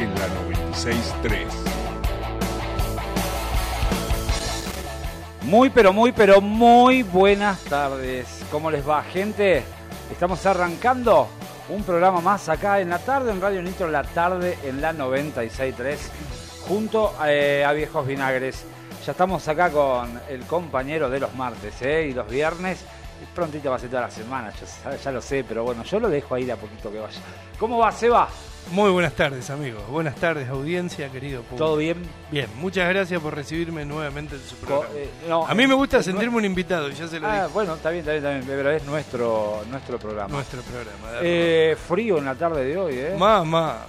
en la 963. Muy, pero muy, pero muy buenas tardes. ¿Cómo les va, gente? Estamos arrancando un programa más acá en la tarde, en Radio Nitro, la tarde en la 96.3, junto eh, a Viejos Vinagres. Ya estamos acá con el compañero de los martes ¿eh? y los viernes. Prontito va a ser toda la semana, ya, ya lo sé, pero bueno, yo lo dejo ahí de a poquito que vaya. ¿Cómo va, Seba? Muy buenas tardes, amigos. Buenas tardes, audiencia, querido público. ¿Todo bien? Bien, muchas gracias por recibirme nuevamente en su Co- programa. eh, no, A mí me gusta eh, sentirme un invitado, ya se lo Ah, dije. bueno, está bien, está bien, está bien, pero es nuestro, nuestro programa. Nuestro programa. Eh, frío en la tarde de hoy, ¿eh? Mamá,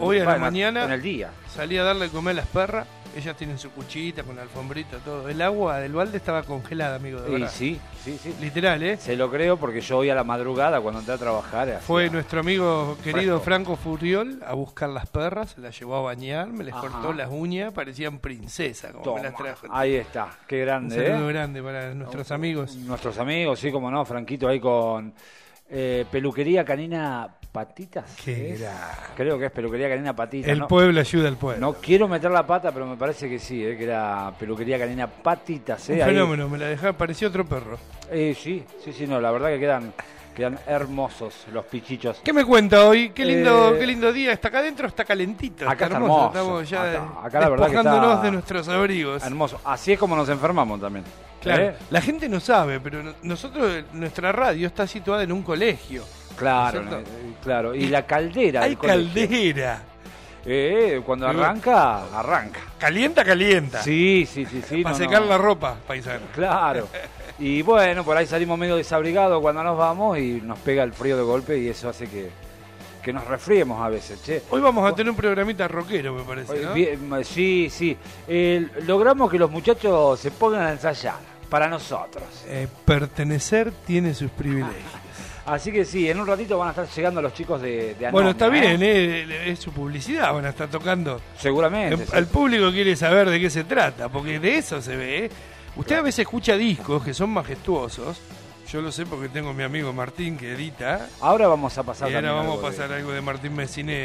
hoy a la mañana En el día. salí a darle comer a las perras. Ellas tienen su cuchita con la alfombrita, todo. El agua del balde estaba congelada, amigo, de verdad. sí, sí, sí. Literal, ¿eh? Se lo creo porque yo hoy a la madrugada cuando entré a trabajar. Fue nuestro amigo querido. Franco Furiol a buscar las perras, las llevó a bañar, me les Ajá. cortó las uñas, parecían princesas, como Toma, me las trajo. Ahí está, qué Un grande, saludo ¿eh? grande para nuestros amigos. Nuestros amigos, sí, como no, Franquito ahí con eh, peluquería canina patitas. Qué. Creo que es peluquería canina patitas. El no, pueblo ayuda al pueblo. no quiero meter la pata, pero me parece que sí, ¿eh? que era peluquería canina patitas. Un ¿eh? Ahí- fenómeno, me la dejaba, parecía otro perro. Eh, sí, sí, sí, no, la verdad que quedan, quedan hermosos los pichichos. ¿Qué me cuenta hoy? Qué lindo, Eh, qué lindo día. Está acá adentro, está calentito. acá está está hermoso. Estamos ya Acá- acá la verdad que despojándonos está de nuestros abrigos. Hermoso. Así es como nos enfermamos también. Claro. ¿Eh? La gente no sabe, pero no- nosotros, nuestra radio está situada en un colegio. Claro, eh, claro. Y la caldera. Hay caldera. Eh, cuando arranca, arranca. Calienta, calienta. Sí, sí, sí, sí. Para no, secar no. la ropa, paisano. Claro. Y bueno, por ahí salimos medio desabrigados cuando nos vamos y nos pega el frío de golpe y eso hace que, que nos resfriemos a veces, che. Hoy vamos a tener un programita rockero, me parece, ¿no? Bien, sí, sí. Eh, logramos que los muchachos se pongan a ensayar para nosotros. Eh, pertenecer tiene sus privilegios. Así que sí, en un ratito van a estar llegando los chicos de, de bueno, está ¿eh? bien, eh, es su publicidad, van a estar tocando. Seguramente. El, sí. el público quiere saber de qué se trata, porque de eso se ve. ¿eh? Usted a veces escucha discos que son majestuosos. Yo lo sé porque tengo a mi amigo Martín que edita. Ahora vamos a pasar Y ahora vamos a algo de- pasar algo de Martín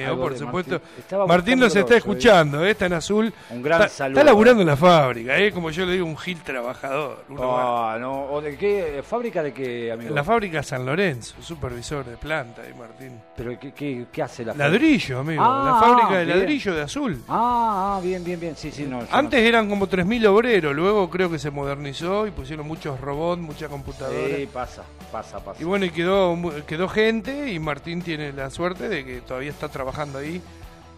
Algo por supuesto. Martín. Martín nos está escuchando, ¿eh? está en azul. Un gran está, saludo. Está laburando en la fábrica, ¿eh? como yo le digo, un gil trabajador. Ah, no. ¿O de qué? ¿Fábrica de qué, amigo? En la fábrica San Lorenzo, supervisor de planta, y Martín. ¿Pero qué, qué, qué hace la fábrica? Ladrillo, amigo. Ah, la fábrica de bien. ladrillo de azul. Ah, ah, bien, bien, bien. Sí, sí, no. Antes eran como 3.000 obreros, luego creo que se modernizó y pusieron muchos robots, mucha computadora. Sí, pasa, pasa, pasa. Y bueno, y quedó, quedó gente y Martín tiene la suerte de que todavía está trabajando ahí.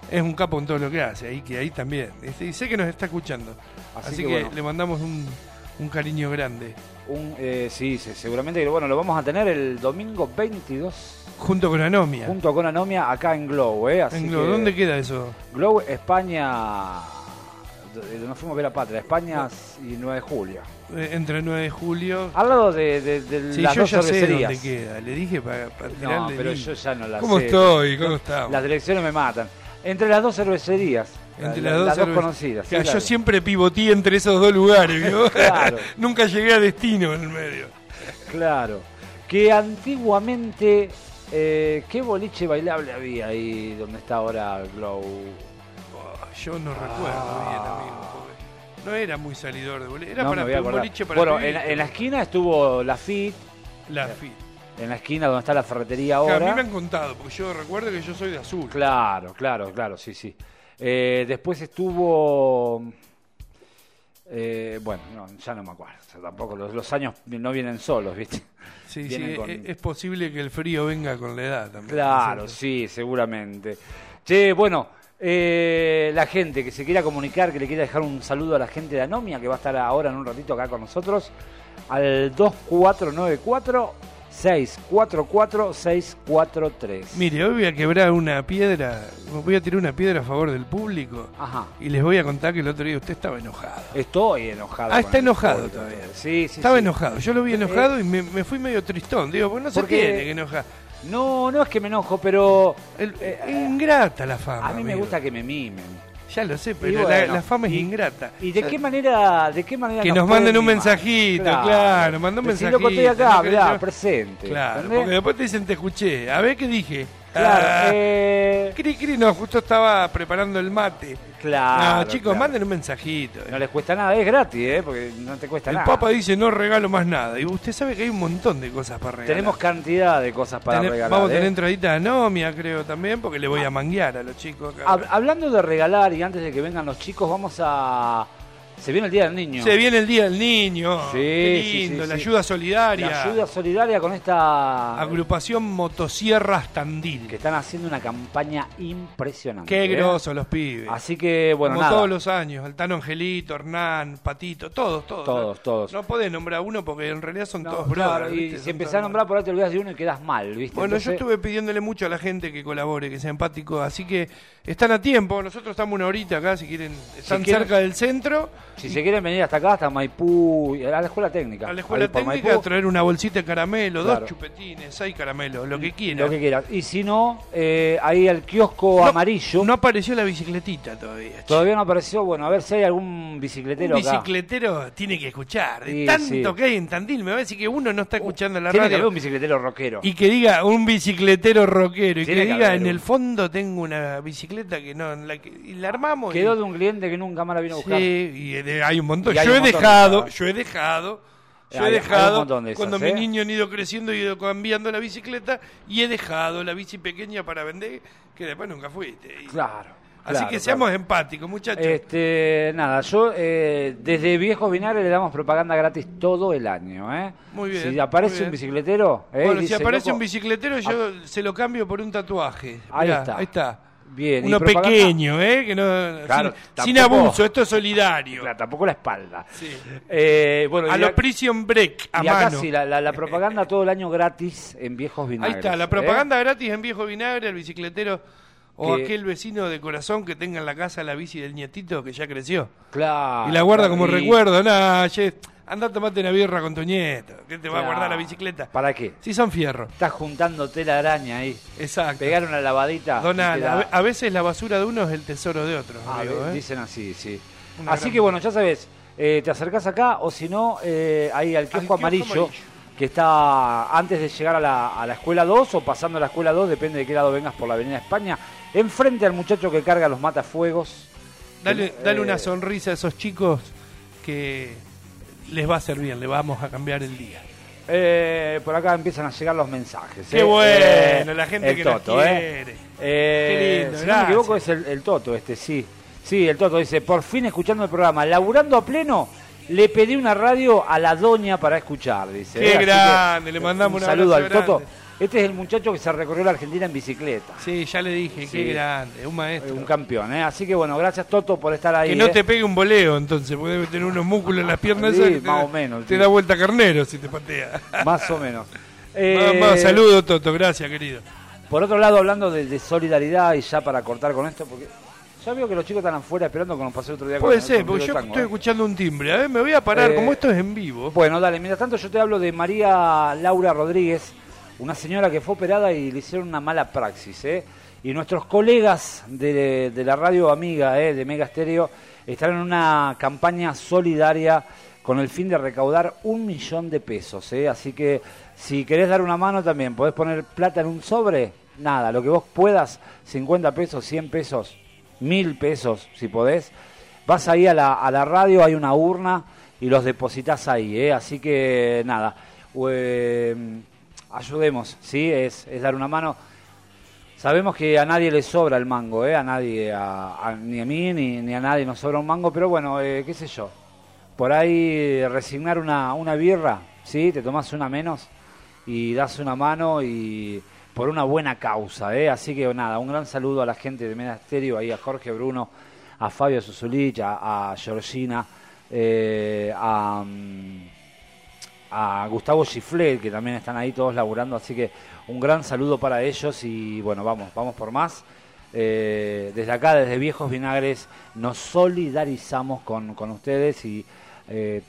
Es un capo en todo lo que hace, ahí que ahí también. Y sé que nos está escuchando. Así Así, que que, bueno. le mandamos un, un cariño grande. Un, eh, sí, sí, seguramente que bueno, lo vamos a tener el domingo 22 Junto con Anomia. junto con Anomia acá en Glow, ¿eh? Así En Glo- que- ¿Dónde queda eso? Glow, España. Nos fuimos a ver a Patria, España y 9 de julio. Eh, Entre el 9 de julio. Al lado de, de, de Sí, las yo dos ya sé dónde queda. Le dije para, para No, pero link. yo ya no la ¿Cómo sé. estoy? ¿Cómo estamos? Las direcciones me matan. Entre las dos cervecerías. Entre la- las dos, cerve- conocidas. sí, Claro, claro. Yo siempre pivoteé entre esos dos lugares. Claro. Nunca llegué a destino en el medio. Claro. Que antiguamente. eh, ¿Qué boliche bailable había ahí donde está ahora Glow? Oh, yo no recuerdo bien, amigo. No era muy salidor de boliche. Era No para un boliche para Bueno, en, en la esquina estuvo la FIT. La fi- En la esquina donde está la ferretería ahora. a mí me han contado, porque yo recuerdo que yo soy de azul. Claro, claro, claro, sí, sí. Eh, después estuvo. eh, bueno, no, ya no me acuerdo. O sea, tampoco los, los años no vienen solos, ¿viste? Sí, sí, Vienen con- es, es posible que el frío venga con la edad también. Claro, ¿no es sí, seguramente. Che, bueno, eh, la gente que se quiera comunicar, que le quiera dejar un saludo a la gente de Anomia, que va a estar ahora en un ratito acá con nosotros, al 2494 644 643. Mire, hoy voy a quebrar una piedra, voy a tirar una piedra a favor del público Ajá. y les voy a contar que el otro día usted estaba enojado. Estoy enojado. Ah, está enojado todavía. Sí, sí. Estaba sí. enojado, yo lo vi enojado y me, me fui medio tristón. Digo, pues no se tiene que enojar. No, no es que me enojo, pero El- Eh, es ingrata la fama. a mí me amigo. gusta que me mimen. Ya lo sé, pero bueno, la, la fama es y- ingrata. ¿Y de qué manera, de qué manera Que nos manden un mensajito, claro, manda un Decí, loco, estoy mensajito, acá, no mirá, presente. Claro, ¿entendés? porque después te dicen te escuché. A ver qué dije. Claro, eh, Cri Cri no, justo estaba preparando el mate. claro. no, chicos, claro. manden un mensajito. No les cuesta nada, es gratis, ¿eh? Porque no te cuesta el nada. Papa dice no regalo más nada. Y usted sabe que hay un montón de cosas para regalar. Tenemos cantidad de cosas para regalar. Vamos a ¿eh? tener entradita de Nomia, creo también, porque le voy a manguear a los chicos acá. Hab- hablando de regalar y antes de que vengan los chicos, vamos a. Se viene el Día del Niño. Se viene el Día del Niño. Sí, Qué lindo, sí, la ayuda solidaria. La ayuda solidaria con esta. Agrupación Motosierras Tandil. Que están haciendo una campaña impresionante. Qué ¿eh? grosos los pibes. Así que, bueno, Como nada. todos los años. El Tano Angelito, Hernán, Patito, todos, todos. Todos, ¿no? todos. No podés nombrar uno porque en realidad son No, todos claro, brothers. y si empezás a nombrar por ahí te olvidas de uno y quedas mal, ¿viste? Bueno, yo estuve pidiéndole mucho a la gente que colabore, que sea empático, así que están a tiempo. Nosotros estamos una horita acá, si quieren, están cerca del centro, Si se quieren venir hasta acá, hasta Maipú, a la escuela técnica. a la escuela técnica, Maipú, traer una bolsita de caramelo, Claro. dos chupetines, seis caramelos, lo que quieran. Lo que quieras. Y si no, eh, ahí al kiosco amarillo. No apareció la bicicletita todavía. che. Todavía no apareció. Bueno, a ver si hay algún bicicletero Un acá. bicicletero tiene que escuchar. De Sí, tanto sí. que hay en Tandil, me va a decir que uno no está escuchando la Tiene que haber radio. un bicicletero rockero. Y que diga un bicicletero rockero y Tiene que que diga en el fondo tengo una bicicleta que no la que- y la armamos y- Quedó de un cliente que nunca más la vino a buscar. Sí, y de- hay un montón. Hay yo un he montón, dejado, yo he dejado, yo he hay dejado montón de esas, cuando ¿eh? mis niños han ido creciendo he ido cambiando la bicicleta y he dejado la bici pequeña para vender que después nunca fuiste. Y- Claro. Así claro, que claro. seamos empáticos, muchachos. Este, nada, yo eh, desde Viejos Vinagre le damos propaganda gratis todo el año, ¿eh? Muy bien, Si aparece bien. un bicicletero, ¿eh? bueno, si aparece loco, un bicicletero yo se lo cambio por un tatuaje. Ahí está. Ahí está. Bien, Uno pequeño, ¿eh? Que no, Claro, sin, abuso, esto es solidario. Claro, tampoco la espalda. Sí. Eh, bueno, A y lo ac- Prison Break, a y acá mano. sí, la, la- la propaganda todo el año gratis en Viejos Ahí Vinagres. está, la ¿eh? propaganda gratis en Viejo Vinagre, el bicicletero o Que- aquel vecino de corazón que tenga en la casa la bici del nietito que ya creció. Claro. y la guarda como y- recuerdo. Nah, anda a tomarte una birra con tu nieto. que te va a guardar la bicicleta? ¿Para qué? Si son fierros. Estás juntando tela araña ahí. Exacto. Pegar una lavadita. Donal, queda- a, ve- a veces la basura de uno es el tesoro de otro. Ah, amigo, ¿eh? Dicen así, sí. Una así gran- que bueno, ya sabes, eh, te acercás acá o si no, eh, ahí al kiosco, amarillo, amarillo. que está antes de llegar a la, a la escuela 2 o pasando a la escuela 2, depende de qué lado vengas por la avenida España, enfrente al muchacho que carga los matafuegos. Dale, Eh, dale una sonrisa a esos chicos que les va a hacer bien, le vamos a cambiar el día. Eh, por acá empiezan a llegar los mensajes. Qué eh. bueno, Eh, la gente el que nos Toto, quiere. Qué lindo, si no me gracias. equivoco es el, el Toto este, sí. Sí, el Toto dice, por fin escuchando el programa, laburando a pleno, le pedí una radio a la doña para escuchar, dice. Qué que, grande, le mandamos un un saludo al Toto. Este es el muchacho que se recorrió la Argentina en bicicleta. Sí, ya le dije, Sí. qué grande, un Eh, maestro. Un campeón, ¿eh? Así que bueno, gracias Toto por estar ahí. Que no ¿eh? te pegue un voleo, entonces, porque debe tener unos músculos en las piernas. Sí, esas te, más o menos, Te da vuelta carnero si te patea. Más o menos. Eh, Vamos, saludo, Toto, gracias, querido. Por otro lado, hablando de, de solidaridad y ya para cortar con esto, porque ya veo que los chicos están afuera esperando que nos pasó el otro día con Puede ser, con porque yo tango, estoy ¿eh? escuchando un timbre. A ver, me voy a parar, Eh, como esto es en vivo. Bueno, dale, mientras tanto yo te hablo de María Laura Rodríguez, una señora que fue operada y le hicieron una mala praxis, ¿eh? Y nuestros colegas de, de la radio amiga, ¿eh? de Mega Stereo, están en una campaña solidaria con el fin de recaudar un millón de pesos, ¿eh? Así que si querés dar una mano también, podés poner plata en un sobre, nada, lo que vos puedas, 50 pesos, 100 pesos, 1000 pesos, si podés. Vas ahí a la, a la radio, hay una urna y los depositas ahí, ¿eh? Así que nada, eh, ayudemos, ¿sí? Es, es dar una mano. Sabemos que a nadie le sobra el mango, ¿eh? A nadie, ni a mí ni, ni a nadie nos sobra un mango, pero bueno, eh, qué sé yo. Por ahí resignar una, una birra, ¿sí? Te tomas una menos y das una mano y por una buena causa, ¿eh? Así que nada, un gran saludo a la gente de Medasterio, ahí a Jorge Bruno, a Fabio Susulich, a, Georgina, eh, a, mm, a Gustavo Giflet, que también están ahí todos laburando, así que un gran saludo para ellos y bueno, vamos, vamos por más. Eh, desde acá, desde Viejos Vinagres, nos solidarizamos con, con ustedes y eh,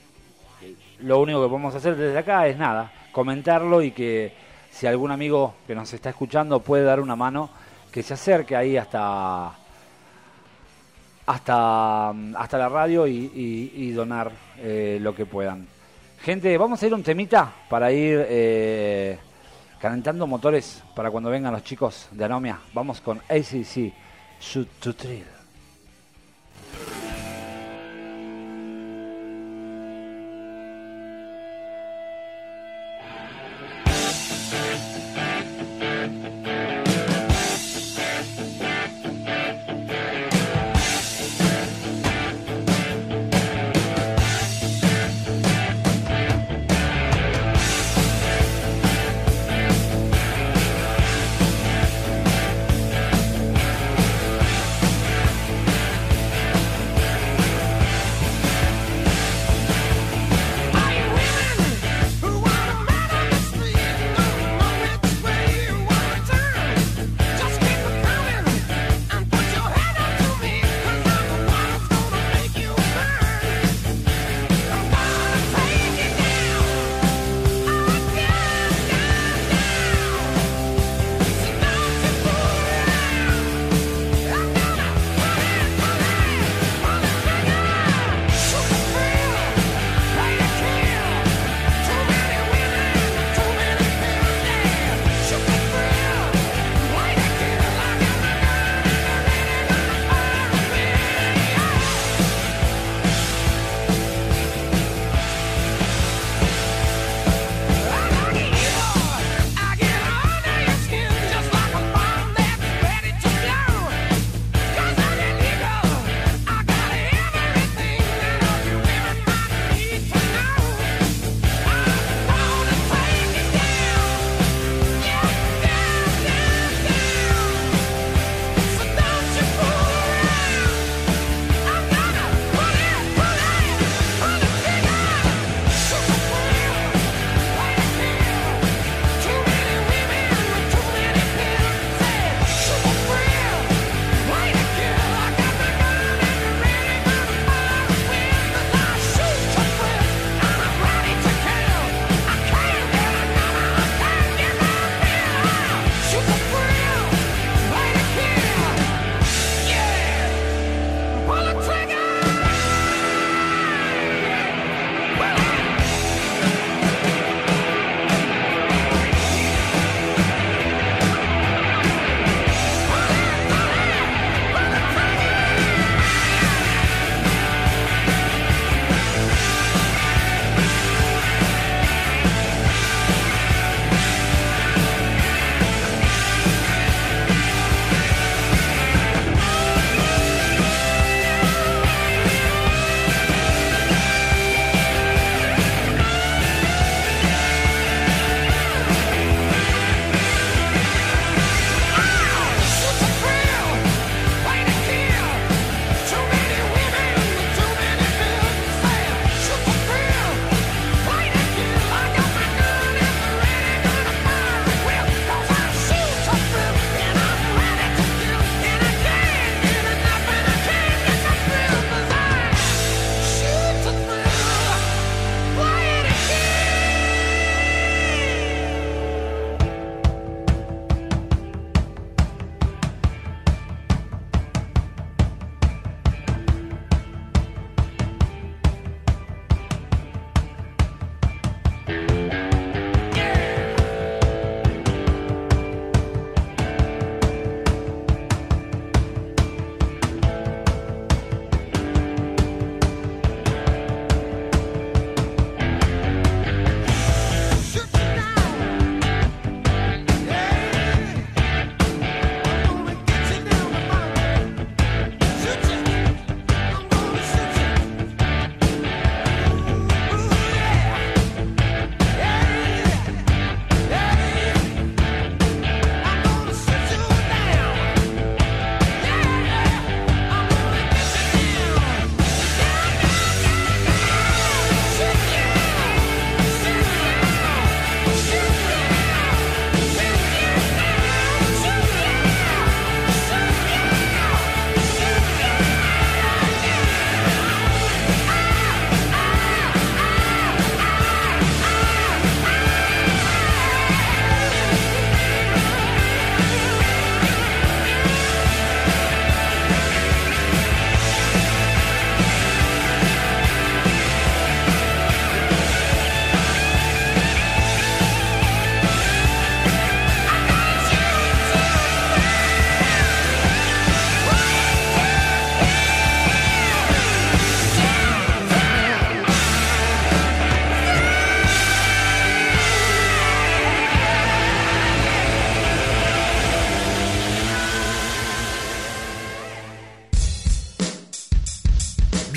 lo único que podemos hacer desde acá es nada, comentarlo y que si algún amigo que nos está escuchando puede dar una mano, que se acerque ahí hasta hasta, hasta la radio y, y- y donar eh, lo que puedan. Gente, vamos a ir un temita para ir eh, calentando motores para cuando vengan los chicos de Anomia. Vamos con ACC, Shoot to Thrill.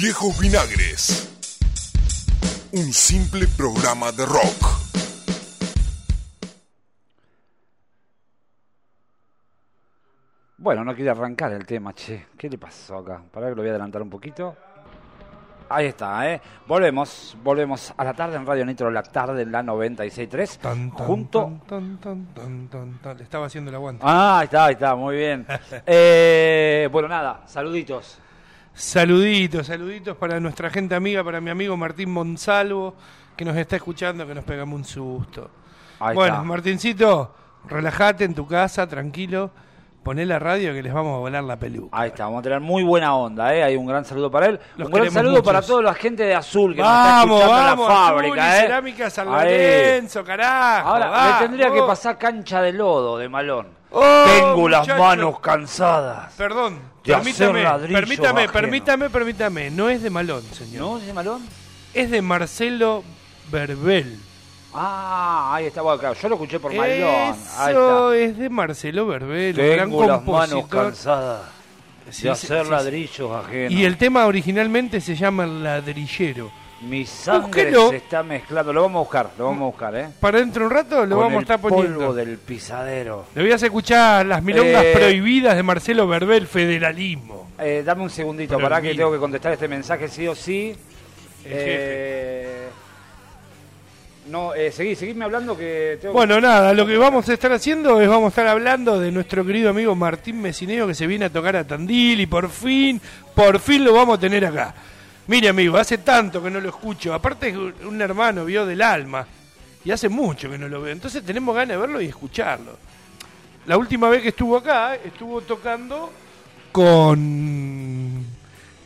Viejos Vinagres. Un simple programa de rock. Bueno, no quiere arrancar el tema, che. ¿Qué le pasó acá? Para que lo voy a adelantar un poquito. Ahí está, ¿eh? Volvemos, volvemos a la tarde en Radio Nitro, la tarde en la 96.3. Tan, tan, junto... tan, tan, tan, tan, tan. Le estaba haciendo el aguante. Ah, ahí está, ahí está, muy bien. Eh, bueno, nada, saluditos. Saluditos, saluditos para nuestra gente amiga, para mi amigo Martín Monsalvo, que nos está escuchando, que nos pegamos un susto. Ahí bueno, está. Martincito, relájate en tu casa, tranquilo, poné la radio que les vamos a volar la peluca. Ahí está, vamos a tener muy buena onda, ¿eh? Hay un gran saludo para él. Los un gran saludo muchos. para toda la gente de Azul que Vamos, nos está escuchando vamos, en la Azul fábrica, ¿eh? Cerámica San. Lorenzo, carajo. Ahora, le tendría que pasar cancha de lodo de malón. Oh, Tengo las manos cansadas. Perdón, permítame, permítame, permítame, permítame. No es de Malón, señor. ¿No, ese malón? Es de Marcelo Verbel. Ah, ahí está, bueno, claro, yo lo escuché por malón. Ahí Eso está. es de Marcelo Verbel, un gran Tengo las manos compositor. cansadas Sí, de sí, hacer sí, ladrillos ajenos. Y el tema originalmente se llama El ladrillero. Mi sangre Búsquelo. se está mezclando. Lo vamos a buscar, lo vamos a buscar, ¿eh? Para dentro de un rato lo Con vamos a el estar poniendo. polvo del pisadero. Le voy a hacer escuchar las milongas Eh, prohibidas de Marcelo Verbel, federalismo. Eh, dame un segundito, Pero para que mira. tengo que contestar este mensaje sí o sí. El Eh, no, eh, seguí, seguidme hablando que tengo que- Bueno, nada, lo que vamos a estar haciendo es vamos a estar hablando de nuestro querido amigo Martín Mesineo que se viene a tocar a Tandil y por fin, por fin lo vamos a tener acá. Mire amigo, hace tanto que no lo escucho, aparte es un hermano vio del alma y hace mucho que no lo veo, entonces tenemos ganas de verlo y escucharlo. La última vez que estuvo acá, estuvo tocando con...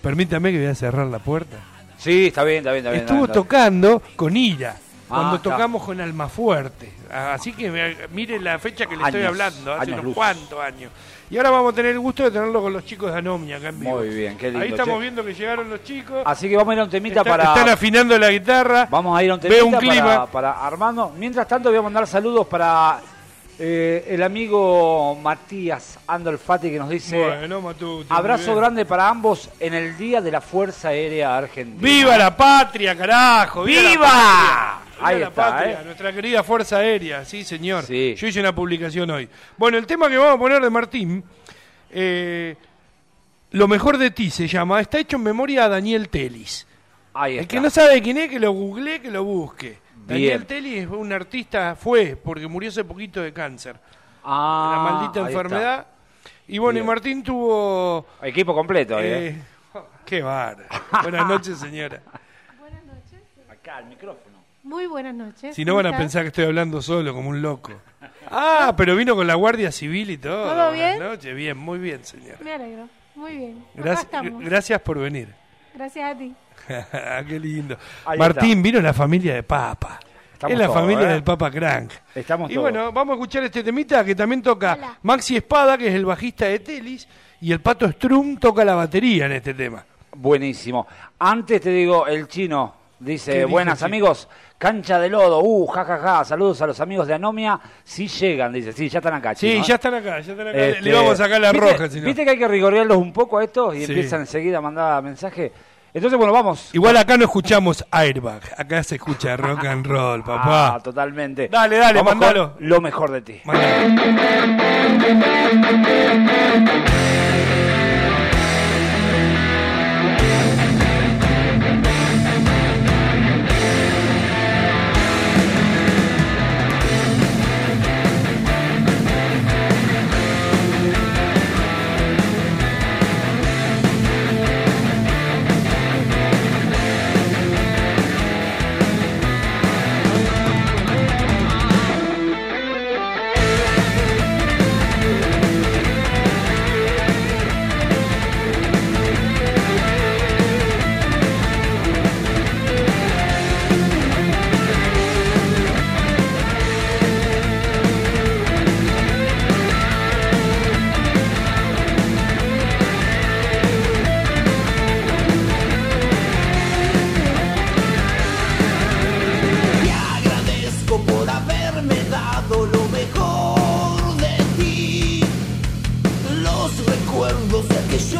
Permítame que voy a cerrar la puerta. Sí, está bien, está bien, está bien. Estuvo está bien. tocando con Ira, cuando está. tocamos con Almafuerte. Así que me- mire la fecha que le estoy hablando, hace unos luz. cuantos años. Y ahora vamos a tener el gusto de tenerlo con los chicos de Anomia acá en vivo. Muy bien, qué lindo, Ahí estamos che. viendo que llegaron los chicos. Así que vamos a ir a un temita Están, para... están afinando la guitarra. Vamos a ir a un temita un para, clima. para Armando. Mientras tanto voy a mandar saludos para eh, el amigo Matías Andolfati que nos dice... Bueno, Matute, Abrazo grande para ambos en el Día de la Fuerza Aérea Argentina. ¡Viva la patria, carajo! ¡Viva! Ahí la está, patria! ¿eh? Nuestra querida Fuerza Aérea, sí, señor. Sí. Yo hice una publicación hoy. Bueno, el tema que vamos a poner de Martín, eh, Lo mejor de ti se llama, está hecho en memoria a Daniel Telis. Ahí El está. que no sabe quién es, que lo googlee, que lo busque. Daniel. Telis es un artista, fue, porque murió hace poquito de cáncer. Ah, la maldita enfermedad. Y bueno, Bien. y Martín tuvo... Equipo completo. ¿eh? eh, qué bar. Buenas noches, señora. Buenas noches. Acá, el micrófono. Muy buenas noches. Si no ¿Cómo van a estás? pensar que estoy hablando solo, como un loco. Ah, pero vino con la Guardia Civil y todo. ¿Todo Buenas bien? noches. Bien, muy bien, señora. Me alegro. Muy bien. Gracias, gracias por venir. Gracias a ti. Qué lindo. Ahí Martín, está. vino la familia de Papa. Estamos es la todos, familia ¿eh? del Papa Crank. Estamos y todos. bueno, vamos a escuchar este temita que también toca Hola. Maxi Espada, que es el bajista de Telis, y el Pato Strum toca la batería en este tema. Buenísimo. Antes te digo, el chino ¿Qué dice, buenas amigos, cancha de lodo, uh, jajaja, saludos a los amigos de Anomia, sí llegan, dice, sí, ya están acá, Sí, chino, ¿eh? ya están acá, ya están acá. Este, Le vamos a sacar la ¿viste- roja, si. ¿Viste que hay que rigorearlos un poco a estos y Sí. empiezan enseguida a mandar mensaje? Entonces, bueno, vamos. Igual acá no escuchamos Airbag, acá se escucha rock and roll, papá. Ah, totalmente. Dale, dale, Vamos mandalo. Lo mejor de ti. Mandalo.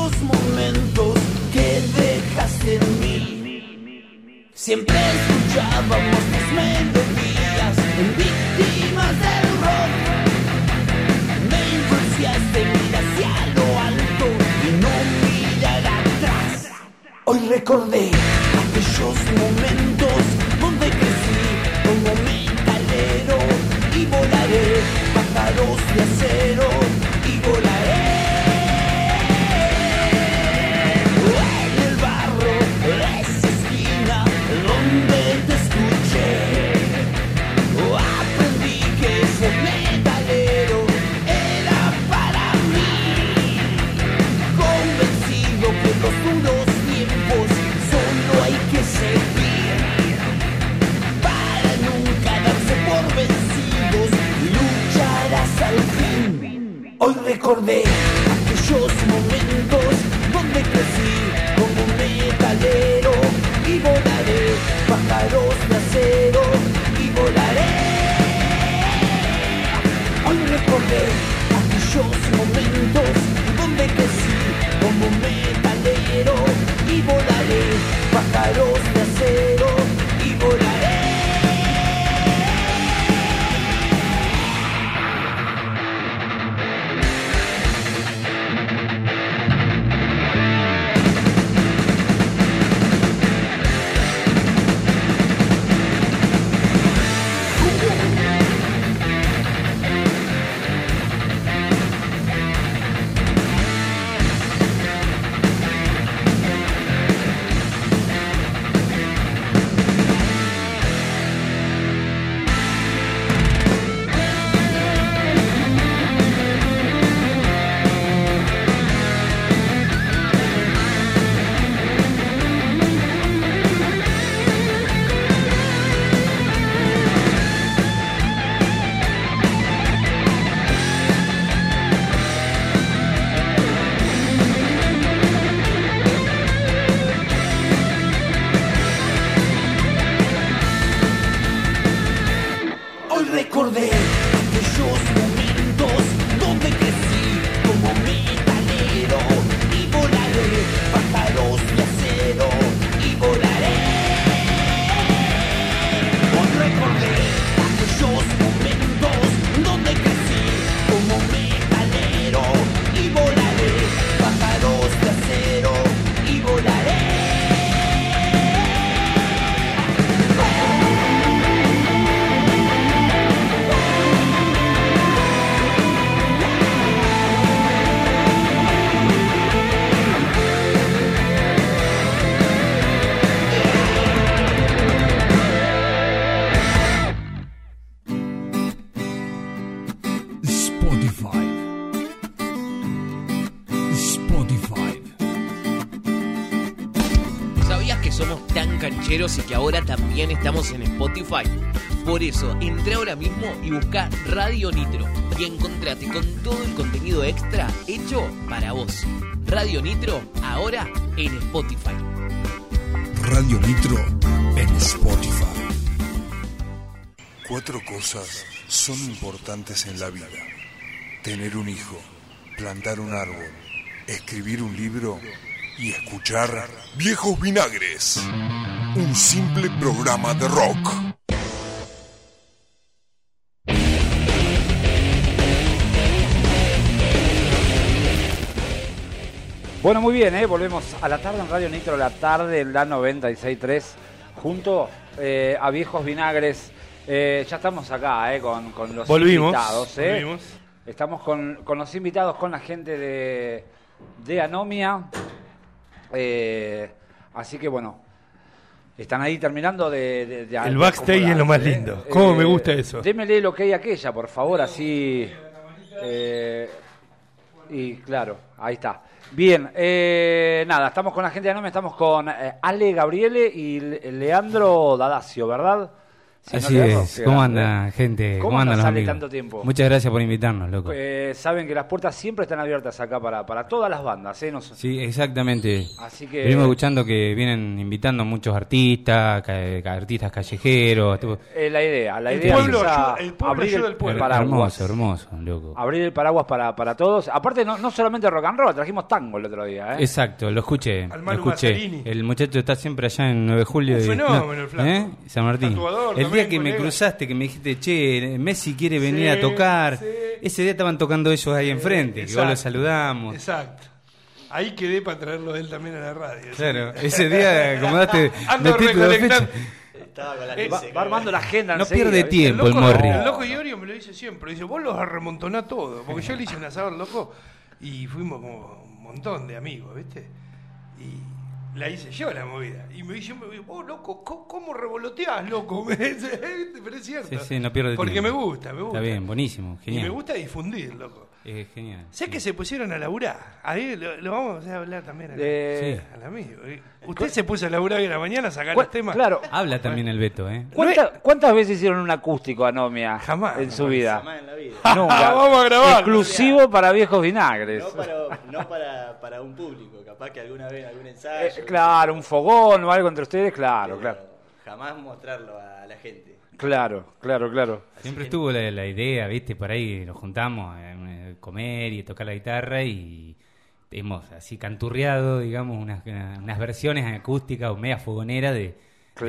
Los momentos que dejaste en Siempre escuchábamos tus melodías víctimas del rock. Me influenciaste, mira hacia lo alto y no mirar atrás. Hoy recordé aquellos momentos donde crecí como metalero y volaré pájaros de acero y volaré. Recordé aquellos momentos donde crecí como metalero y volaré pájaros de acero y volaré. Hoy recordé aquellos momentos donde crecí como metalero y volaré pájaros de y que ahora también estamos en Spotify? Por eso, entra ahora mismo y busca Radio Nitro y encontrate con todo el contenido extra hecho para vos. Radio Nitro, ahora en Spotify. Radio Nitro en Spotify. Cuatro cosas son importantes en la vida. Tener un hijo, plantar un árbol, escribir un libro y escuchar Viejos Vinagres. Un simple programa de rock. Bueno, muy bien, ¿eh? volvemos a la tarde en Radio Nitro, la tarde en la 96.3, junto eh, a Viejos Vinagres. Eh, ya estamos acá eh, con, con los Volvimos. invitados. ¿eh? volvimos. Estamos con, con los invitados, con la gente de, de Anomia. Eh, así que bueno, están ahí terminando de... de- de- El backstage es lo más lindo. ¿Cómo me gusta eso? Démele lo que hay aquella, por favor, así... eh, y claro, ahí está. Bien, eh, nada, estamos con la gente de Anomia, estamos con eh, Ale Gabriele y Le- Leandro Dadacio, ¿verdad? Si Así es. ¿Cómo grande, anda, ¿eh? gente? ¿Cómo andan andas, los Ale, amigos? tanto tiempo? Muchas gracias por invitarnos, loco. Eh, saben que las puertas siempre están abiertas acá para, para todas las bandas, ¿eh? No sé. Sí, exactamente. Así que- Venimos escuchando que vienen invitando muchos artistas, ca- artistas callejeros. tipo- Eh, la idea, la El idea pueblo es el pueblo abrir ayuda el, al pueblo. paraguas. Hermoso, hermoso, loco. Abrir el paraguas para, para todos. Aparte, no, no solamente rock and roll, trajimos tango el otro día, ¿eh? Exacto, lo escuché. Al Lo Manu escuché. Mazzarini. El muchacho está siempre allá en 9 de julio. Un y- fenómeno no, el flaco. ¿eh? San Martín. Tatuador el día que me cruzaste, que me dijiste, che, Messi quiere venir Sí, a tocar. sí. Ese día estaban tocando ellos ahí enfrente, que igual Exacto. los saludamos. Exacto. Ahí quedé para traerlo a él también a la radio. Claro, ese día acomodaste Ando recolectando. Estaba con la Eh, Va, va armando la agenda No pierde ¿viste? tiempo. el loco, Morri. el loco Iorio me lo dice siempre. Dice, vos los remontonás todo. Porque yo le hice un asado al loco y fuimos como un montón de amigos, ¿viste? Y la hice yo la movida. Y me dice, vos loco, ¿cómo, cómo revoloteás, loco? Me dice, Pero es cierto. Sí, sí, no pierde Porque tiempo. me gusta, me gusta. Está bien, buenísimo, Y me gusta difundir, loco. Es genial. Sé sí. que se pusieron a laburar. Ahí lo, lo vamos a hablar también acá. Eh, Sí. al amigo. Usted se puso a laburar hoy en la mañana a sacar los temas. Claro. Habla también el Beto, ¿eh? ¿Cuánta- ¿Cuántas veces hicieron un acústico a Nomia Jamás, en su jamás, vida? Jamás en la vida. Nunca. Vamos a grabar. Exclusivo para viejos vinagres. No para, no para, para un público, capaz que alguna vez en algún ensayo. Eh, claro, un fogón o algo entre ustedes, claro, pero claro. Jamás mostrarlo a la gente. Claro, claro, claro. Siempre estuvo la, la idea, ¿viste? Por ahí nos juntamos a eh, comer y tocar la guitarra y hemos así canturreado, digamos, unas, unas versiones acústicas o media fogonera de,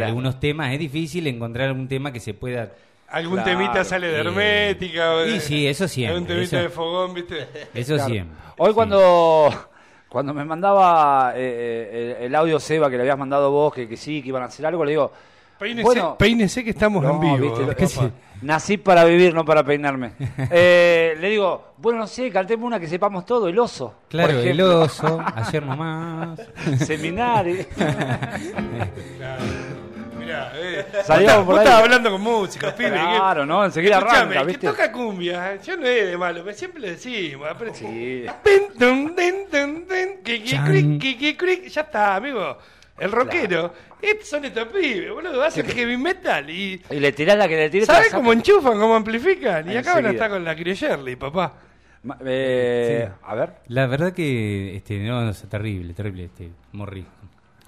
algunos temas. Es difícil encontrar algún tema que se pueda... Algún Claro. temita sale de Eh, hermética. o de- y sí, eso siempre, Algún temita eso- de fogón, ¿viste? Eso Claro. siempre. Hoy sí. cuando, cuando me mandaba eh, el, el audio Seba que le habías mandado vos, que, que sí, que iban a hacer algo, le digo, Peínese, Bueno. peínese que estamos no, en vivo. viste, lo- papá. sí, nací para vivir, no para peinarme. Eh, le digo, bueno, no sé, cantemos una que sepamos todo, el oso. Claro, por el oso, ayer nomás. Seminario. Claro. Mirá, eh. Salíamos Vos por vos ahí. estabas hablando con música, pibe. Claro, ¿no? Enseguida arranca, que ¿viste? toca cumbia, yo no es de malo, pero siempre le decimos. Sí. Ya está, amigo. El rockero. Estos son estos pibes, boludo. Hacen heavy metal y. Y le tirás la que le tiré. te ¿Sabes cómo enchufan, cómo amplifican? Y acá van a estar con la Criogerly, papá. Ma- eh, Sí. A ver. La verdad que, este, no, no, es terrible, terrible, este, morri.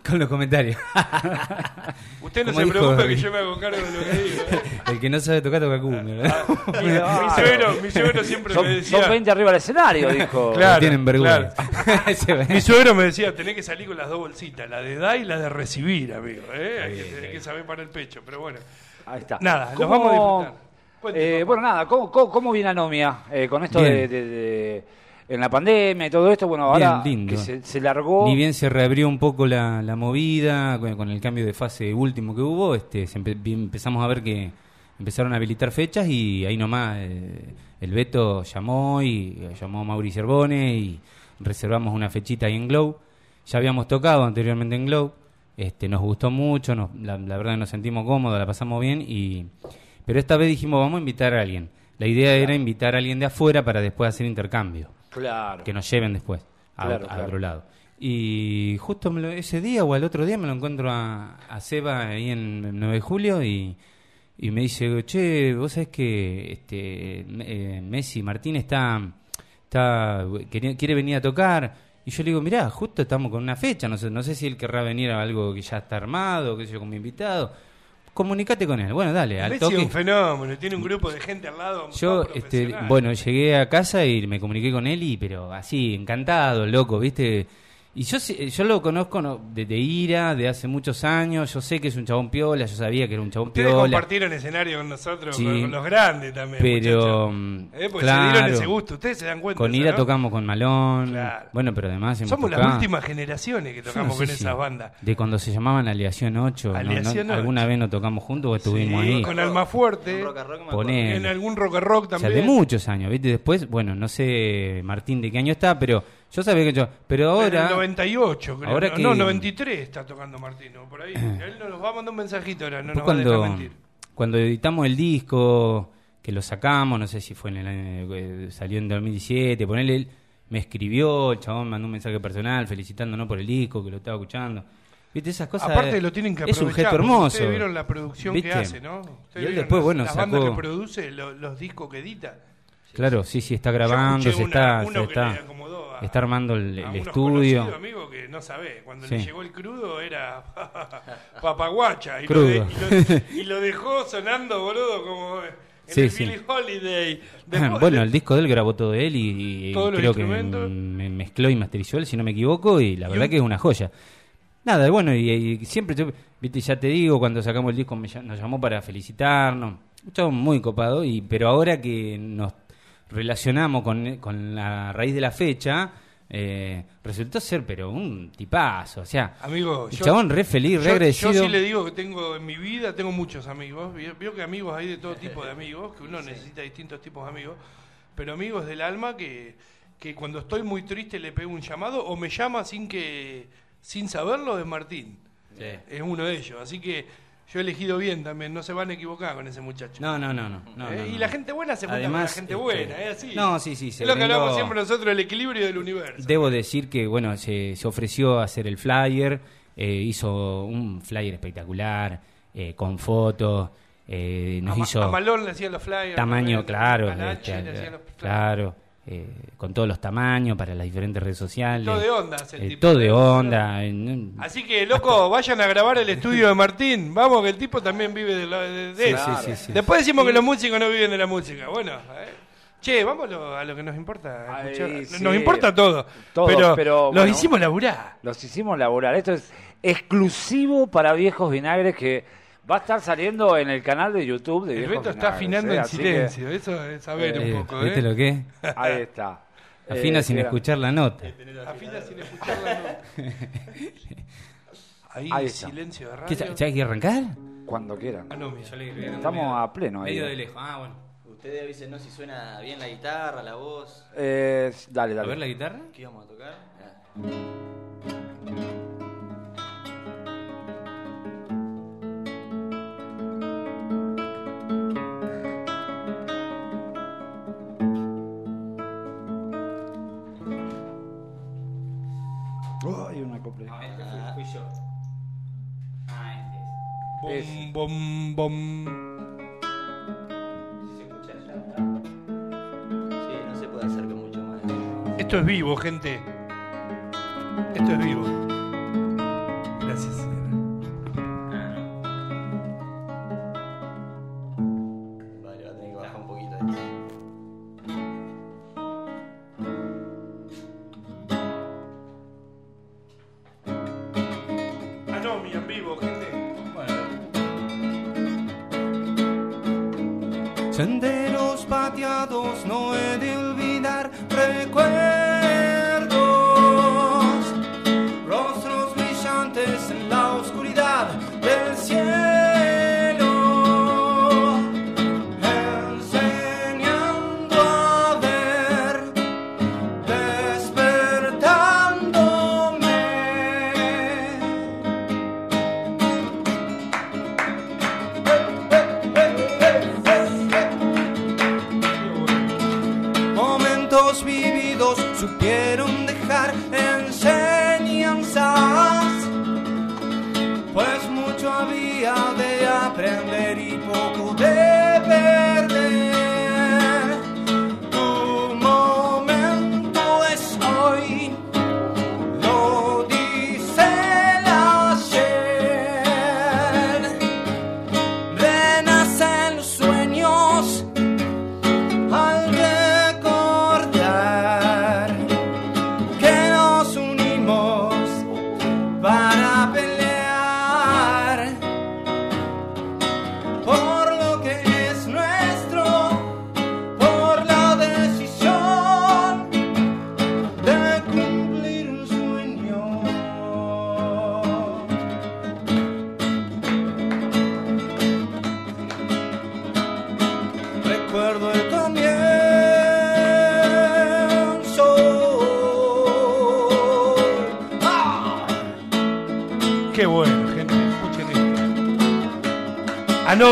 Con los comentarios. Usted no Como se dijo- preocupe que yo me hago cargo de lo que digo. ¿eh? El que no sabe tocar, toca cumbia. ¿verdad? Mi, mi suegro, mi suegro siempre Son, me decía. son 20 arriba del escenario, dijo. Claro. tienen vergüenza. Ve. Mi suegro me decía, tenés que salir con las dos bolsitas, la de dar y la de recibir, amigo. ¿eh? Hay, que, hay saber para el pecho, pero bueno. Ahí está. Nada, los ¿Cómo- vamos a disfrutar. Cuente, eh, bueno, nada, ¿cómo, cómo, cómo viene Anomia eh, con esto Bien. de, de- de- en la pandemia y todo esto? Bueno, ahora Bien, lindo. que se, se largó. Ni bien se reabrió un poco la, la movida con, con el cambio de fase último que hubo, este, se empe- empezamos a ver que empezaron a habilitar fechas y ahí nomás eh, el Beto llamó y eh, llamó a Mauricio Herbone y reservamos una fechita ahí en Glow. Ya habíamos tocado anteriormente en Glow, este, nos gustó mucho, nos- la, la verdad nos sentimos cómodos, la pasamos bien y pero esta vez dijimos vamos a invitar a alguien. La idea era invitar a alguien de afuera para después hacer intercambio Claro. que nos lleven después a, Claro, a claro. otro lado. Y justo me lo- ese día o al otro día me lo encuentro a, a Seba ahí en el 9 de julio y, y me dice, che, vos sabés que este, eh, Messi Martín está, está quería- quiere venir a tocar. Y yo le digo, mirá, justo estamos con una fecha, no sé, no sé si él querrá venir a algo que ya está armado, qué sé yo, como invitado. Comunicate con él. Bueno, dale, al Messi es toque. un fenómeno, tiene un grupo de gente al lado. Yo, este, bueno, llegué a casa y me comuniqué con él y, pero así, encantado, loco, ¿viste? Y yo sé- yo lo conozco no, de, de ira, de hace muchos años, yo sé que es un chabón piola, yo sabía que era un chabón Ustedes piola. compartieron escenario con nosotros, Sí. con, con los grandes también. Pero, muchachos. mm, Eh, porque se dieron claro. ese gusto, ustedes se dan cuenta. Con ira ¿no? tocamos con Malón. Claro. Bueno, pero además hemos Somos las últimas generaciones que tocamos con esas sí. bandas. De cuando se llamaban Aleación 8. ¿no? Aleación ¿No? ¿Alguna 8. vez no tocamos juntos o estuvimos Sí, ahí? Con Alma Fuerte, En algún rock and rock O sea, también. de muchos años, ¿viste? Después, bueno, no sé, Martín, de qué año está, pero yo sabía que yo... Pero En el ahora... 98, creo. ahora no, que- no, 93 está tocando Martino, por ahí. Él nos va a mandar un mensajito ahora, no Después nos va a dejar cuando, mentir. cuando editamos el disco, que lo sacamos, no sé si fue en el año, eh, salió en 2017, ponele, él me escribió, el chabón mandó un mensaje personal felicitándonos por el disco, que lo estaba escuchando. Viste, esas cosas. Aparte lo tienen que Es un aprovechar. gesto hermoso. Ustedes vieron la producción ¿Viste? que hace, ¿no? Ustedes Y él después, las- bueno, las bandas sacó- que produce, lo- los discos que edita. Claro, sí, sí, está grabando, se una- está, uno se que está, está armando el, el a unos estudio. amigo, que no sabe. Cuando Sí. le llegó el crudo era papaguacha. Y, Crudo. Lo, de- y, lo, y lo dejó sonando, boludo, como en Sí, el sí. Billie Holiday. Después- bueno, el disco de él grabó todo él y, creo que me mezcló y masterizó él, si no me equivoco, y la verdad un- que es una joya. Nada, bueno, y, siempre, yo- viste, ya te digo, cuando sacamos el disco me nos llamó para felicitarnos, un muy copado, y pero ahora que nos relacionamos con, con la raíz de la fecha, eh, resultó ser pero un tipazo, o sea, Amigo, el yo- chabón re feliz, re yo, agradecido. yo sí le digo que tengo en mi vida, tengo muchos amigos. Vio vio que amigos hay de todo tipo de amigos, que uno necesita distintos tipos de amigos. Pero amigos del alma que, que cuando estoy muy triste le pego un llamado o me llama sin que sin saberlo es Martín. Es uno de ellos. Así que yo he elegido bien también, no se van a equivocar con ese muchacho. No, no, no, no. no, ¿Eh? no, y la gente buena se junta con la Además, gente este, buena, es así. No, sí, sí, se es lo que hablamos siempre nosotros, el equilibrio del universo. Debo decir que, bueno, se, se ofreció a hacer el flyer, eh, hizo un flyer espectacular, eh, con fotos, eh, nos a, hizo a Malón le hacía los flyers. tamaño, claro, este, le hacía los flyers. claro, eh, con todos los tamaños para las diferentes redes sociales. Todo de onda el Eh, tipo, todo de onda. eh, Así que, loco, vayan a grabar el estudio de Martín. Vamos, que el tipo también vive de, lo- de- de Sí, eso. sí, sí, sí. Después decimos que los músicos no viven de la música. Bueno, eh. che, vamos a lo, que nos importa. Ay. Nos importa todo. Todo, pero, pero, los bueno. hicimos laburar. Los hicimos laborar. Esto es exclusivo para Viejos Vinagres que va a estar saliendo en el canal de YouTube de El Beto está afinando ¿eh? en que silencio. Eso es saber eh, un poco. ¿Viste ¿eh? lo que es? ahí está. Afina Eh, sin era- escuchar la nota. Afina sin escuchar la nota. Ahí, Ahí está. silencio de ¿Qué, radio. ya, ya hay que arrancar? Cuando quieran. Ah, no, mira. Estamos a pleno ahí. Medio de lejos. Ah, bueno. Ustedes avísenos si suena bien la guitarra, la voz. Eh, dale, A dale. ver la guitarra. ¿Qué vamos a tocar? Ah. Bom, bom, bom. Sí, no se puede acercar mucho más. Esto es vivo, gente. Esto es vivo.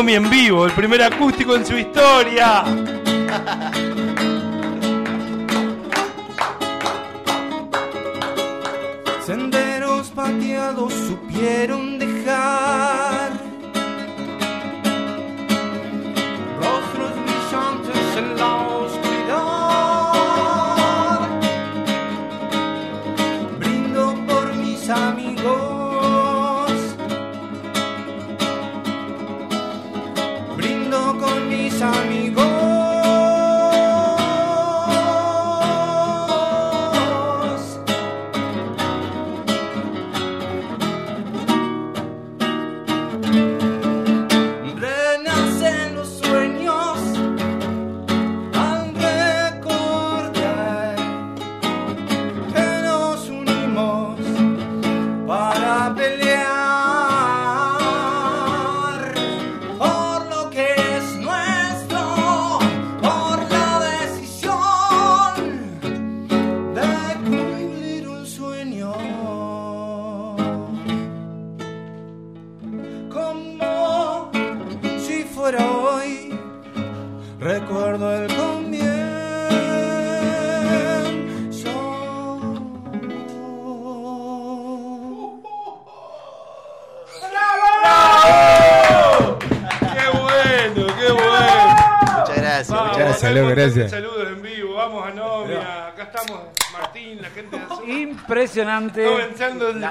Anomi en vivo, el primer acústico en su historia.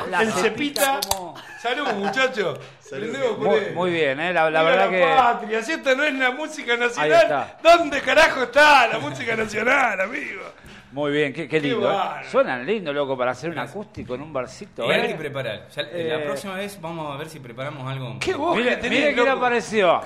La- la el cepita cepita. como- Salud, muchachos. Muy, muy bien, ¿eh? la, la verdad que... patria, si esta no es la música nacional. ¿dónde carajo está la música nacional, amigo? Muy bien, qué, qué lindo. ¿eh? Suenan lindo, loco, para hacer un acústico en un barcito. Y hay ¿eh? que preparar. Ya, Eh, La próxima vez vamos a ver si preparamos algo. ¿Qué vos Mire, que tenés, mire qué le apareció.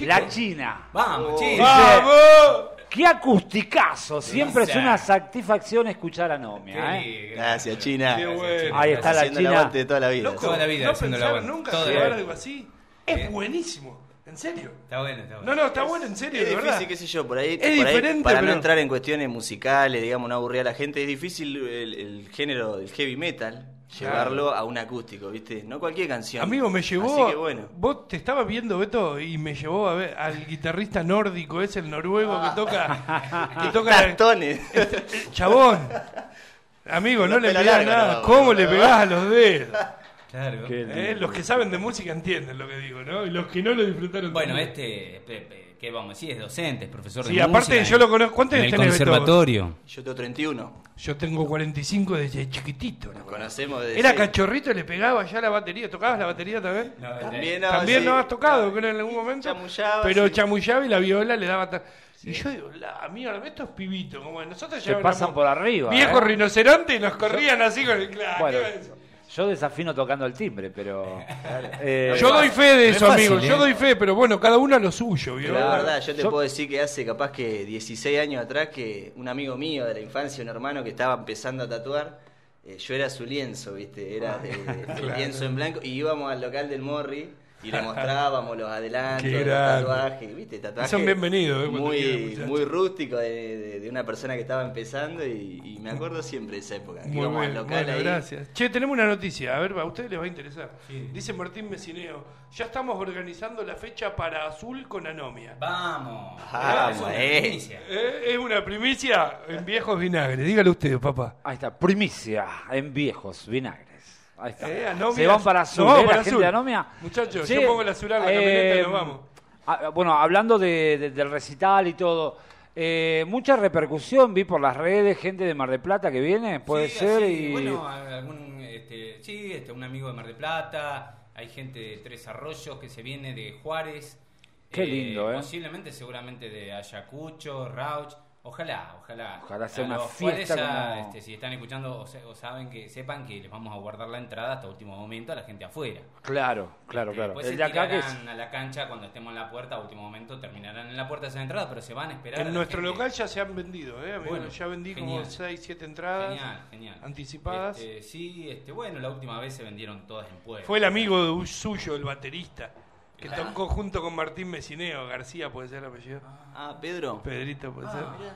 La China. Vamos, che. ¡Vamos! Qué acusticazo. Siempre es una satisfacción escuchar a Nomia. ¿eh? Gracias, China. Qué bueno. Ahí está la Haciendo el China. aguante de toda la vida. Loco, Toda la vida no haciendo la pensaron buena. nunca Toda la llevar vida. algo así. Es buenísimo, en serio. Está bueno, está bueno. No, no, está bueno, en serio, Es de verdad. difícil, qué sé yo, por ahí, Es por ahí, diferente, para pero- no entrar en cuestiones musicales, digamos, no aburrir a la gente, es difícil el, el género del heavy metal, llevarlo a un acústico, ¿viste? No cualquier canción. Amigo, me llevó. Así que bueno. Vos te estabas viendo, Beto, y me llevó a ver al guitarrista nórdico, es el noruego que toca. que toca Cartones. chabón. Amigo, no le pegás nada. no, ¿Cómo le pegás a los dedos? Claro. Eh, Los que saben de música entienden lo que digo, ¿no? Y los que no lo disfrutaron. Bueno, también. este, pe- pe- ¿qué vamos a decir? Es docente, es profesor de Sí, aparte música. yo lo conozco. ¿Cuántos En años el tenés, Beto? conservatorio. Yo tengo 31. Yo tengo 45 desde chiquitito. Nos conocemos desde... Era cachorrito y le pegaba ya la batería. ¿Tocabas la batería también? También, no, También sí. no has tocado, creo, en algún momento. Chamullaba, pero sí. chamullaba y la viola le daba. ta- Y yo digo, la mierda, estos pibitos, como nosotros Se ya pasan éramos por arriba. Viejos ¿eh? rinocerontes y nos corrían así con el claro. Bueno, ¿qué es? Yo desafino tocando el timbre, pero. eh, Yo doy fe de eso, fácil, amigo. Yo ¿eh? doy fe, pero bueno, cada uno a lo suyo, ¿vio? Pero la verdad, yo te Yo- puedo decir que hace capaz que 16 años atrás que un amigo mío de la infancia, un hermano que estaba empezando a tatuar, eh, yo era su lienzo, ¿viste? Era de, de lienzo en blanco y íbamos al local del Morri y le mostrábamos los adelantos, los tatuajes, ¿viste? Tatuajes Son bienvenidos, ¿eh? quieran, muy, muy rústico de, de- de una persona que estaba empezando y, y me acuerdo siempre de esa época. Muy íbamos al bien, local bueno, ahí. gracias. Che, tenemos una noticia, a ver, a ustedes les va a interesar. Dice Martín Mesineo, ya estamos organizando la fecha para Azul con Anomia. Vamos. Vamos, Es una eh. primicia. Eh, Es una primicia en viejos vinagres, dígalo usted, papá. Ahí está, primicia en viejos vinagres. Ahí está. Eh, Se van para Azul, ¿eh? para la gente Azul. de Anomia. Muchachos, Sí, yo pongo la azul en la camioneta y nos vamos. ah, bueno, hablando de- de- del recital y todo, eh, mucha repercusión vi por las redes, gente de Mar del Plata que viene, puede Sí, ser. así, y... Bueno, algún, este, sí, este, un amigo de Mar del Plata, hay gente de Tres Arroyos que se viene de Juárez. Qué lindo, ¿eh? Posiblemente, seguramente de Ayacucho, Rauch. Ojalá, ojalá. Ojalá sea A una fiesta ya, como- este, si están escuchando o, se- o saben que sepan que les vamos a guardar la entrada hasta último momento a la gente afuera. Claro, claro, Este, claro. Después El se acá que es- tirarán a la cancha cuando estemos en la puerta, a último momento terminarán en la puerta esa entrada, pero se van a esperar. En nuestro gente. local ya se han vendido, ¿eh? amigo? Bueno, ya vendí como genial. 6, 7 entradas Genial, genial. anticipadas. Este, sí, este, bueno, la última vez se vendieron todas en puerta. Fue el amigo de- suyo, el baterista, que tocó junto con Martín Mesineo. García puede ser el apellido. Ah, Pedro. Pedrito puede ser. Eh,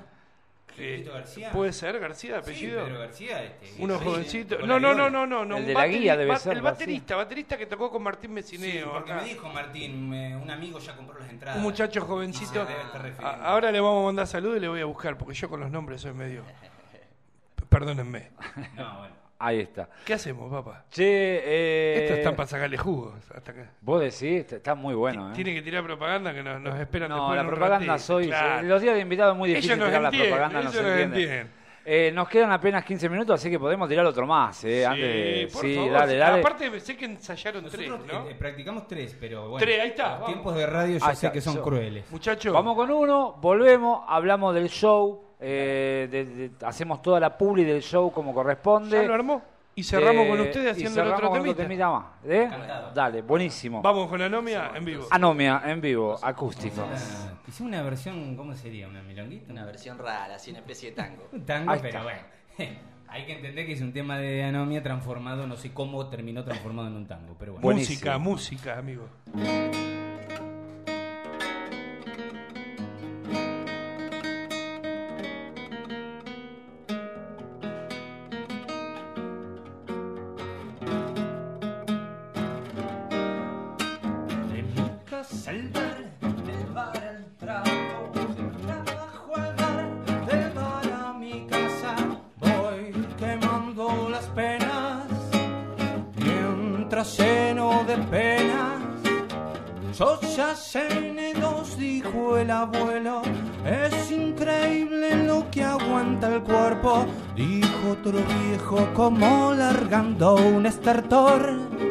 Pedrito García. ¿Puede ser García de Sí, apellido? Pedro García, este, Uno sí, jovencito. No, no, no, no, no, no. El un de la guía debe ser, El baterista, baterista que tocó con Martín Sí, Mesineo. porque acá. me dijo Martín, me- un amigo ya compró las entradas. Un muchacho jovencito. debe estar refiriendo. A- Ahora le vamos a mandar salud y le voy a buscar, porque yo con los nombres soy medio. Perdónenme. No, bueno. Ahí está. ¿Qué hacemos, papá? Che, eh, Esto están para sacarle jugos hasta acá. Vos decís, está- muy bueno, ¿eh? Tiene que tirar propaganda que nos, nos esperan No, después la en un propaganda ratito. soy. Claro. Los días de invitado es muy Ellos difícil nos tirar la entienden, propaganda, no ellos se nos entiende. entienden. Eh, nos quedan apenas 15 minutos, así que podemos tirar otro más, ¿eh? Antes de- por sí, favor. dale, dale. Aparte, sé que ensayaron tres, ¿no? eh, practicamos tres, pero bueno. Tres, ahí está, Los vamos. tiempos de radio yo sé está, que son yo- crueles. Muchachos, Vamos con uno, volvemos, hablamos del show, eh, de- de- hacemos toda la publi del show como corresponde. ya lo armó. Y cerramos Eh, con ustedes y haciendo el otro temita. temita más. ¿eh? Dale, buenísimo. Vamos con Anomia en vivo. Anomia en vivo, acústico. Ah, Hicimos una versión, ¿cómo sería? ¿Una milonguita? Una versión rara, así una especie de tango. Un tango, Ahí pero está. bueno. Hay que entender que es un tema de anomia transformado, no sé cómo terminó transformado en un tango, pero bueno. Buenísimo. Música, música, amigo. Largando un estertor.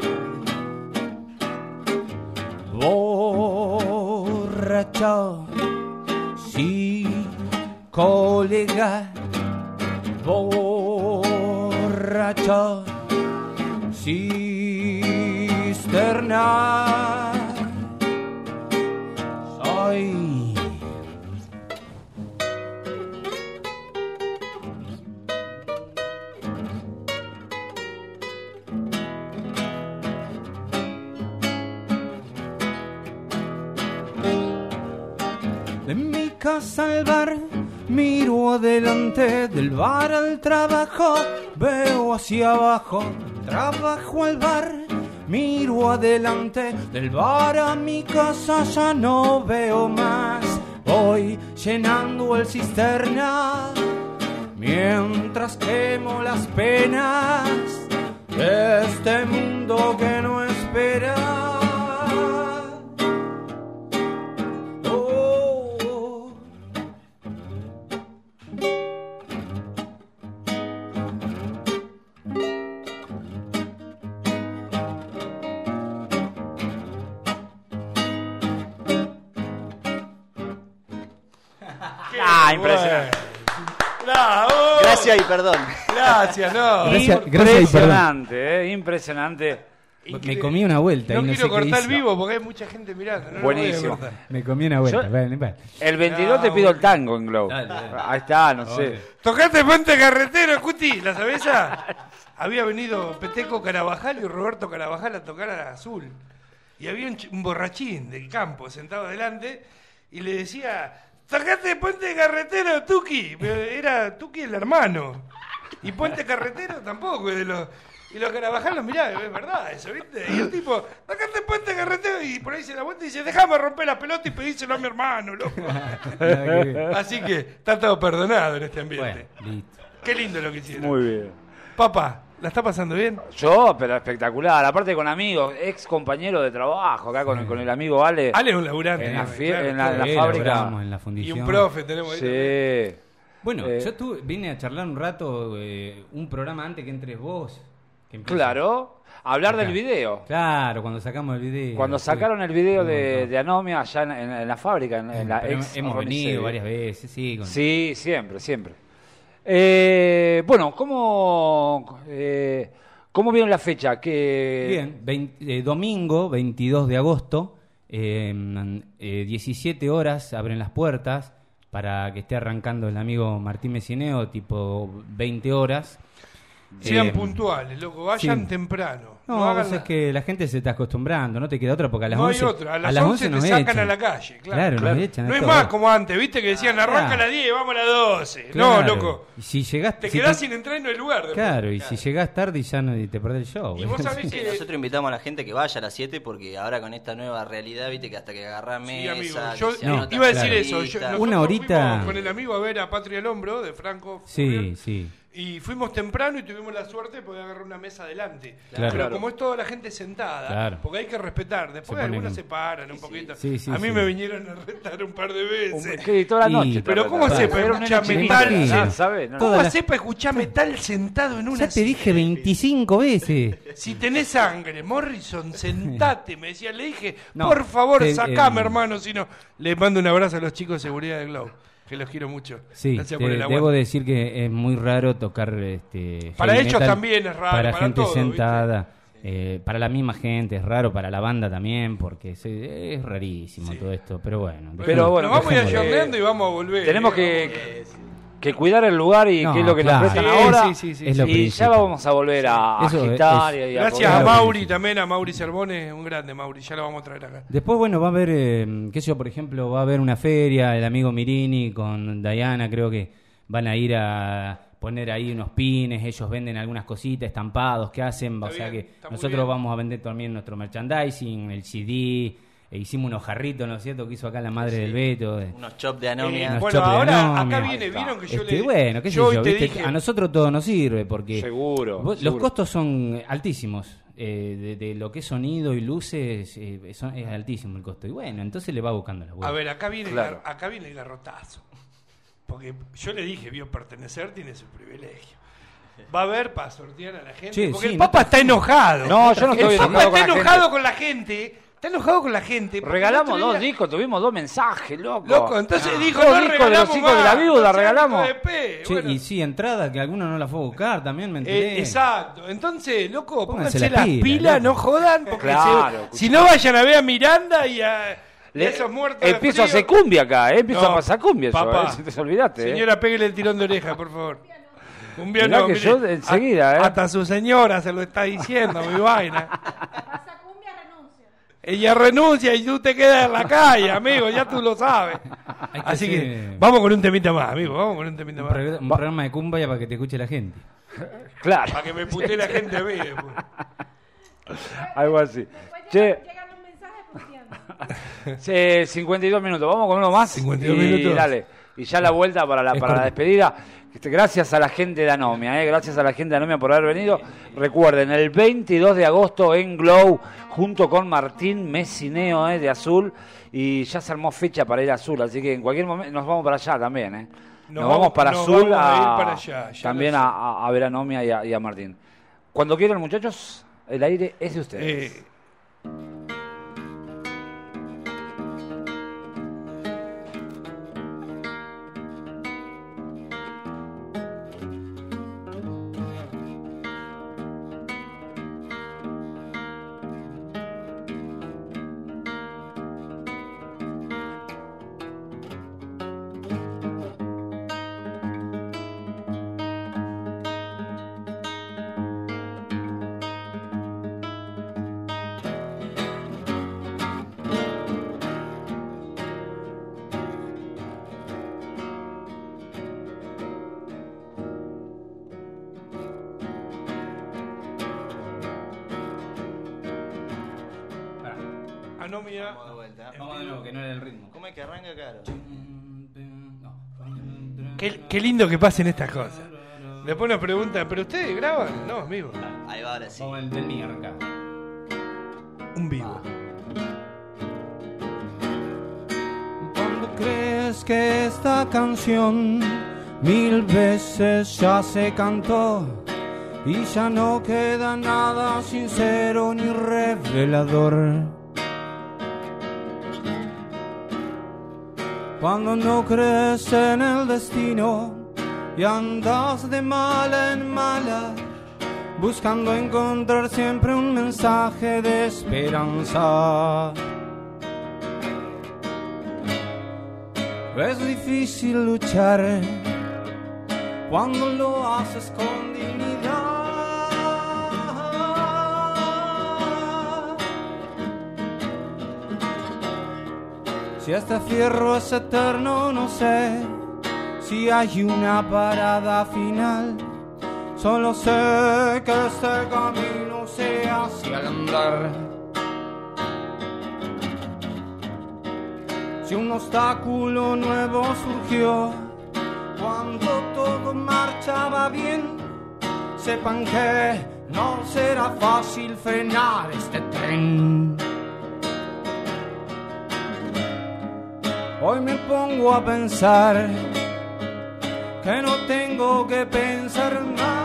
Del bar a mi casa ya no veo más, voy llenando el cisterna, mientras quemo las penas de este mundo perdón. Gracias, no. Gracias- gracias y perdón. impresionante, eh, impresionante. Me comí una vuelta. No y no quiero sé qué cortar hice. vivo porque hay mucha gente mirando. no Buenísimo. Me comí una vuelta. Yo- Ven, ven. El 22 te pido el tango en Glow. Dale, dale. Ahí está, no sé. Tocaste Puente Carretero, Cuti, ¿la sabés esa? Había venido Peteco Carabajal y Roberto Carabajal a tocar a Azul. Y había un, un borrachín del campo sentado adelante y le decía, tocaste Puente Carretero, Tuki. Pero Era Tuki el hermano. Y Puente Carretero tampoco. y de los- y los Carabajal los miraban, es verdad eso, ¿viste? Y el tipo, tocaste Puente Carretero y por ahí se da vuelta y dice, déjame romper la pelota y pedíselo a mi hermano, loco. Así que está todo perdonado en este ambiente. Bueno, listo. Qué lindo lo que hicieron. Muy bien. Papá, ¿la está pasando bien? Yo, pero espectacular. Aparte con amigos, ex compañero de trabajo, acá con, con el amigo Ale. Ale es un laburante. En la ¿no? fie- Claro, en la- claro. en Sí, fábrica. en la Y fundición. un profe tenemos ahí. Sí. Bueno, Eh, yo tuve- vine a charlar un rato, eh, un programa antes que entres vos. que. Claro. Hablar Acá. del video. Claro, cuando sacamos el video. Cuando sí. sacaron el video de, Anomia allá en, en- en la fábrica, en, en la ex hemos venido varias veces, sí. con- Sí, siempre, siempre. Eh, bueno, ¿cómo, eh, ¿cómo vieron la fecha? Que Bien, eh, domingo 22 de agosto, eh, eh, 17 horas abren las puertas para que esté arrancando el amigo Martín Mecineo, tipo 20 horas. Sean Eh, puntuales, loco, vayan sí. temprano. No, No, hagan es que la gente se está acostumbrando, no te queda otra porque a las no 11 hay otra. A las, 11 nos te sacan echan. a la calle, claro. Claro, nos Claro. echan a No es más como antes, viste que decían arranca Claro. a las 10 y vamos a las 12. Claro. No, loco. Y si llegas, Te si quedás sin entrar y no hay lugar. después. Claro, y si llegás tarde y ya no y te perdés el show. Y vos sabés Sí, que. nosotros invitamos a la gente que vaya a las 7 porque ahora con esta nueva realidad, viste que hasta que agarrás Sí, mesa, amigo. Yo se No, iba a decir claro. eso. Yo- Una horita- con el amigo a ver a Patria al Hombro de Franco. Sí, sí. Y fuimos temprano y tuvimos la suerte de poder agarrar una mesa adelante. Claro. Pero como es toda la gente sentada, Claro. porque hay que respetar. Después Se algunos se paran un poquito. Sí, sí, a mí sí. me vinieron a retar un par de veces. Sí, toda la Y- noche. Pero ¿cómo retrataba. hace para un escuchar metal? chiquito, Sí. ¿sabes? No, ¿Cómo haces para escuchar metal sentado en una Ya te dije 25 veces. Si tenés sangre, Morrison, sentate, me decía, le dije, No, por favor, te- sacame, eh, hermano, si no, le mando un abrazo a los chicos de seguridad de Globo, que los quiero mucho. Sí, Gracias te- por el debo decir que es muy raro tocar este Para ellos metal también es raro, para, para gente todo, sentada eh, para la misma gente es raro para la banda también porque se- es rarísimo todo esto pero bueno Pero dejemos- bueno, Nos vamos a ir y vamos a volver. Tenemos ¿eh? que, que cuidar el lugar y No, qué es lo que claro. nos prestan Sí, ahora. sí, sí, sí, Es lo y ya vamos a volver a Eso agitar es- y a Gracias a Mauri también, a Mauri Cervone, un grande Mauri, ya lo vamos a traer acá. Después, bueno, va a haber, eh, qué sé yo, por ejemplo, va a haber una feria, el amigo Mirini con Diana, creo que van a ir a poner ahí unos pines, ellos venden algunas cositas, estampados que hacen, o sea que nosotros vamos a vender también nuestro merchandising, el CD, e hicimos unos jarritos, ¿no es cierto?, que hizo acá la madre del Beto. de- Unos chops de Eh, anomia. Unos bueno, chop de ahora anomia. acá viene, vieron que yo Este, le bueno, qué sé yo yo, hoy te ¿viste? dije, a nosotros todo nos sirve porque Seguro, vos- los costos son altísimos. eh, de, de lo que es sonido y luces eh, son- es altísimo el costo. Y bueno, entonces le va buscando la vuelta. A ver, acá viene, el Claro. acá viene el garrotazo. Porque yo le dije, vio pertenecer, tiene su privilegio. Va a haber para sortear a la gente. Sí, porque sí, el no Papa está enojado. No, yo no estoy el Papa enojado con está la enojado gente. con la gente. Está enojado con la gente. Regalamos dos discos, tuvimos dos mensajes, loco. Loco, entonces dijo, Dos no discos de los hijos de la viuda, regalamos. hijos de pe. Che, Bueno, y sí, entrada, que alguno no la fue a buscar, también me enteré. eh, exacto. Entonces, loco, Pónganse pónganse la las pila, pilas, no jodan. Porque Claro, se- si no vayan a ver a Miranda y a, Le- esos muertos. empiezo a hacer cumbia acá, eh, empiezo No, a pasar cumbia, eso, papá. eh, te olvidaste. eh. Señora, pégale el tirón de oreja, por favor. Un Mirá no, que mire, yo enseguida, a- ¿eh? Hasta su señora se lo está diciendo, mi vaina. Ella renuncia y tú te quedas en la calle, amigo, ya tú lo sabes. Que Así que vamos con un temita más, amigo, vamos con un temita un, más. un programa de cumbia para que te escuche la gente. Claro, Para que me putee la gente a mí. después. algo así. Che, llegan, llegan los mensajes puteando. Sí, 52 minutos. Vamos con uno más. 52 y minutos. Dale. Y ya la vuelta para la, Es para la despedida. Este, Gracias a la gente de Anomia, ¿eh? gracias a la gente de Anomia por haber venido. Recuerden, el 22 de agosto en Glow, junto con Martín Messineo ¿eh? de Azul. Y ya se armó fecha para ir a Azul, así que en cualquier momento nos vamos para allá también. ¿eh? Nos, Nos vamos vamos- para Azul vamos a ir a- para allá, ya también a, a- a ver a Anomia y a, y a Martín. Cuando quieran, muchachos, el aire es de ustedes. Eh, lindo que pasen estas cosas. Después nos preguntan, ¿pero ustedes graban? No, amigo. Ahí va, ahora sí. Vamos el del. Un vivo. Cuando crees que esta canción mil veces ya se cantó y ya no queda nada sincero ni revelador. Cuando no crees en el destino y andas de mala en mala, buscando encontrar siempre un mensaje de esperanza. Es difícil luchar cuando lo haces con dignidad. Si este fierro es eterno, no sé si hay una parada final. Solo sé que este camino se hace al andar. Si un obstáculo nuevo surgió cuando todo marchaba bien, sepan que no será fácil frenar este tren. Hoy me pongo a pensar que no tengo que pensar más.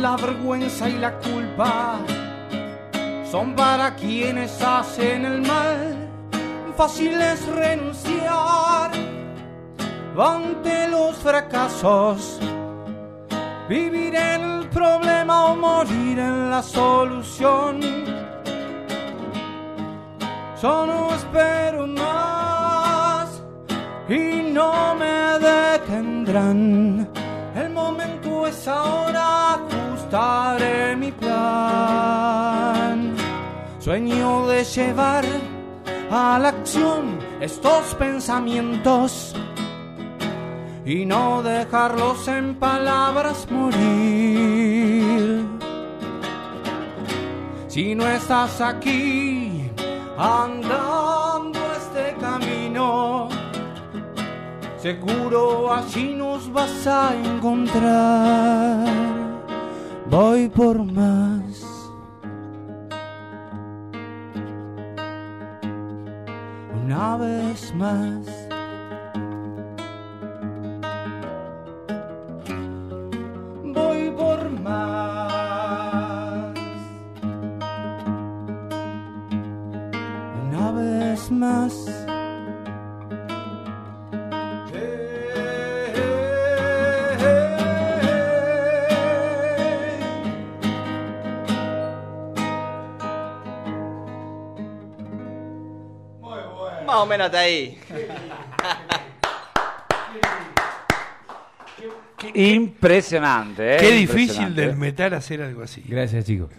La vergüenza y la culpa son para quienes hacen el mal. Fácil es renunciar ante los fracasos. Vivir en el problema o morir en la solución. Yo no espero más y no me detendrán. El momento es ahora, ajustaré mi plan. Sueño de llevar a la acción estos pensamientos y no dejarlos en palabras morir. Si no estás aquí andando este camino, seguro allí nos vas a encontrar. Voy por más. Una vez más. Más o menos hasta ahí. Impresionante, ¿eh? Qué difícil Impresionante. del metal hacer algo así. Gracias, chicos.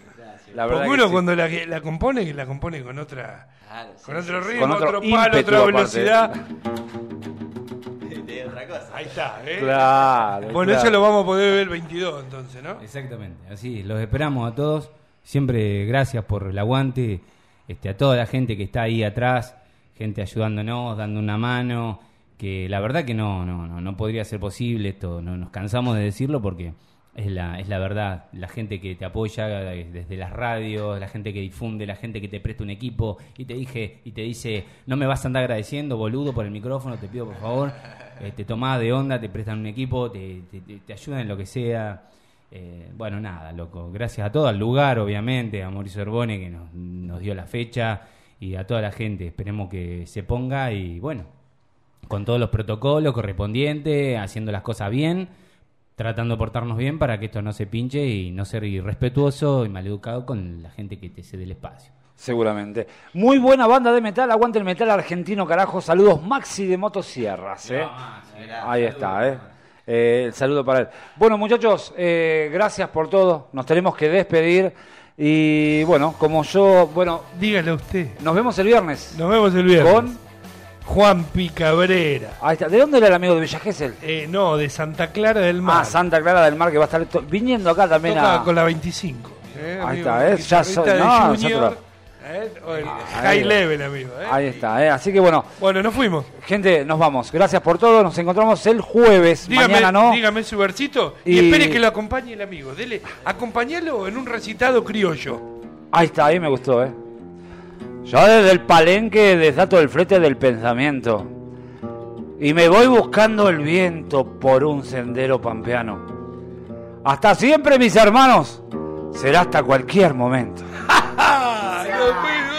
La verdad Porque que uno sí. cuando la, la compone, que la compone con otra, Claro, sí, con otro ritmo, Con otro otro, palo, ímpetu, otra velocidad. sí. De otra cosa. Ahí está, ¿eh? Claro. Bueno, claro. eso lo vamos a poder ver el 22 entonces, ¿no? Exactamente, así, los esperamos a todos. Siempre gracias por el aguante, este, a toda la gente que está ahí atrás, gente ayudándonos, dando una mano, que la verdad que no, no, no, no podría ser posible esto, no nos cansamos de decirlo porque es la, es la verdad, la gente que te apoya eh, desde las radios, la gente que difunde, la gente que te presta un equipo y te dije y te dice, no me vas a andar agradeciendo, boludo, por el micrófono, te pido por favor, eh, te tomás de onda, te prestan un equipo, te, te, te- ayudan en lo que sea. Eh, bueno, nada, loco. Gracias a todo, al lugar, obviamente, a Mauricio Herbone que nos, nos dio la fecha y a toda la gente. Esperemos que se ponga y bueno, con todos los protocolos correspondientes, haciendo las cosas bien, tratando de portarnos bien para que esto no se pinche y no ser irrespetuoso y maleducado con la gente que te cede el espacio. Seguramente. Muy buena banda de metal, aguante el metal argentino, carajo. Saludos Maxi de Motosierras. ¿eh? Ahí está, ¿eh? Eh, el saludo para él. Bueno, muchachos, eh, gracias por todo. Nos tenemos que despedir. Y bueno, como yo, bueno, Dígalo usted. nos vemos el viernes. Nos vemos el viernes. Con. Juan Picabrera. Ahí está. ¿De dónde era el amigo de Villa Gesell? Eh, no, de Santa Clara del Mar. Ah, Santa Clara del Mar, que va a estar viniendo acá también Toca a. con la 25. eh, Ahí amigo, está, ¿eh? Ya soy- no, eh, o el Ahí- high level, amigo. eh. Ahí está, ¿eh? Así que bueno, Bueno, nos fuimos. gente, nos vamos. Gracias por todo. Nos encontramos el jueves. Dígame, Mañana no. dígame su versito y, Y- espere que lo acompañe el amigo. Dele, acompañalo en un recitado criollo. Ahí está, ahí me gustó, ¿eh? Yo desde el palenque desato el flete del pensamiento y me voy buscando el viento por un sendero pampeano. Hasta siempre, mis hermanos. Será hasta cualquier momento. 的杯子。